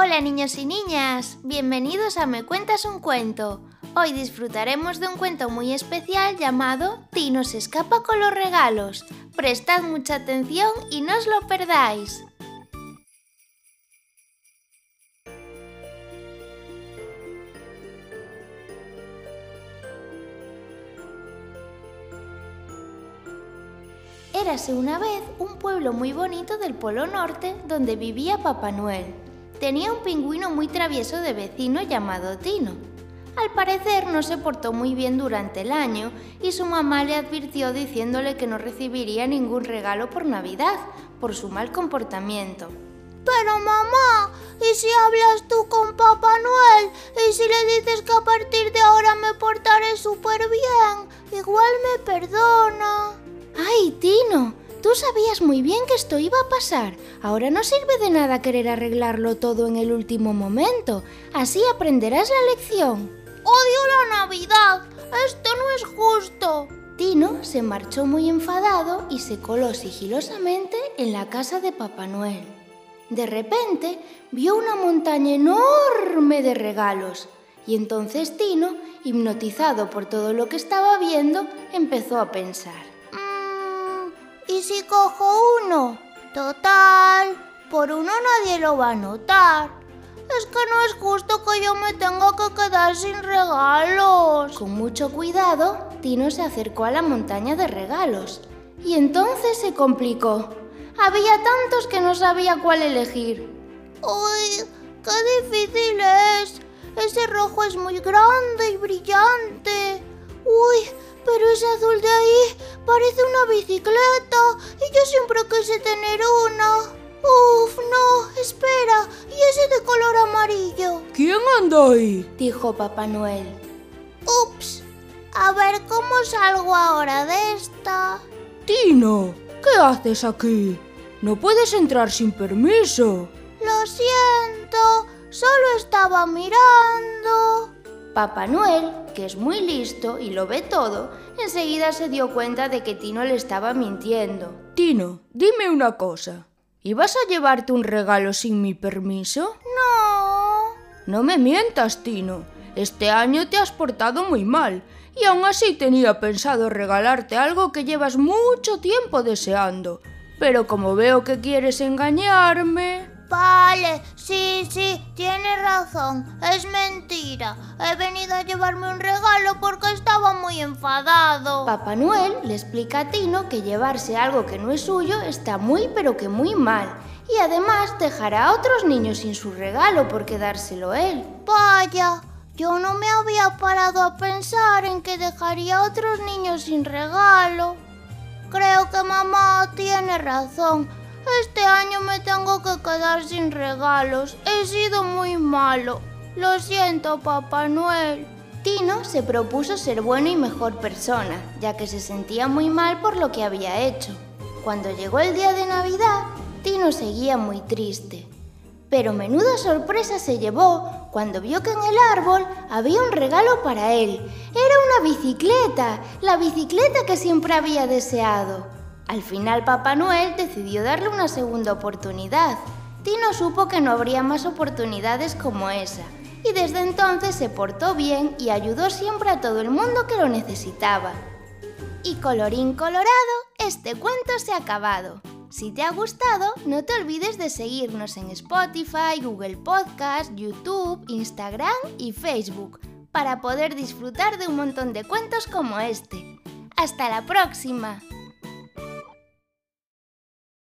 Hola niños y niñas, bienvenidos a Me Cuentas un Cuento. Hoy disfrutaremos de un cuento muy especial llamado Tino se escapa con los regalos. Prestad mucha atención y no os lo perdáis. Érase una vez un pueblo muy bonito del Polo Norte donde vivía Papá Noel. Tenía un pingüino muy travieso de vecino llamado Tino. Al parecer no se portó muy bien durante el año y su mamá le advirtió diciéndole que no recibiría ningún regalo por Navidad por su mal comportamiento. Pero mamá, ¿y si hablas tú con Papá Noel? ¿Y si le dices que a partir de ahora me portaré súper bien? Igual me perdona. ¡Ay, Tino! Tú sabías muy bien que esto iba a pasar. Ahora no sirve de nada querer arreglarlo todo en el último momento. Así aprenderás la lección. Odio la Navidad. Esto no es justo. Tino se marchó muy enfadado y se coló sigilosamente en la casa de Papá Noel. De repente vio una montaña enorme de regalos y entonces Tino, hipnotizado por todo lo que estaba viendo, empezó a pensar. ¿Y si cojo uno? Total, por uno nadie lo va a notar. Es que no es justo que yo me tenga que quedar sin regalos. Con mucho cuidado, Tino se acercó a la montaña de regalos. Y entonces se complicó. Había tantos que no sabía cuál elegir. ¡Uy! ¡Qué difícil es! Ese rojo es muy grande y brillante. ¡Uy! Pero ese azul de ahí parece una bicicleta y yo siempre quise tener una. Uf, no, espera, y ese de color amarillo. ¿Quién anda ahí? dijo Papá Noel. Ups, a ver cómo salgo ahora de esta. Tino, ¿qué haces aquí? No puedes entrar sin permiso. Lo siento, solo estaba mirando. Papá Noel, que es muy listo y lo ve todo, enseguida se dio cuenta de que Tino le estaba mintiendo. Tino, dime una cosa. ¿Ibas a llevarte un regalo sin mi permiso? No. No me mientas, Tino. Este año te has portado muy mal y aún así tenía pensado regalarte algo que llevas mucho tiempo deseando. Pero como veo que quieres engañarme... Vale, sí, sí, tienes razón, es mentira. He venido a llevarme un regalo porque estaba muy enfadado. Papá Noel le explica a Tino que llevarse algo que no es suyo está muy pero que muy mal. Y además dejará a otros niños sin su regalo por quedárselo él. Vaya, yo no me había parado a pensar en que dejaría a otros niños sin regalo. Creo que mamá tiene razón. Este año me tengo que quedar sin regalos. He sido muy malo. Lo siento, Papá Noel. Tino se propuso ser bueno y mejor persona, ya que se sentía muy mal por lo que había hecho. Cuando llegó el día de Navidad, Tino seguía muy triste. Pero menuda sorpresa se llevó cuando vio que en el árbol había un regalo para él. Era una bicicleta, la bicicleta que siempre había deseado. Al final Papá Noel decidió darle una segunda oportunidad. Tino supo que no habría más oportunidades como esa, y desde entonces se portó bien y ayudó siempre a todo el mundo que lo necesitaba. Y colorín colorado, este cuento se ha acabado. Si te ha gustado, no te olvides de seguirnos en Spotify, Google Podcast, YouTube, Instagram y Facebook para poder disfrutar de un montón de cuentos como este. ¡Hasta la próxima!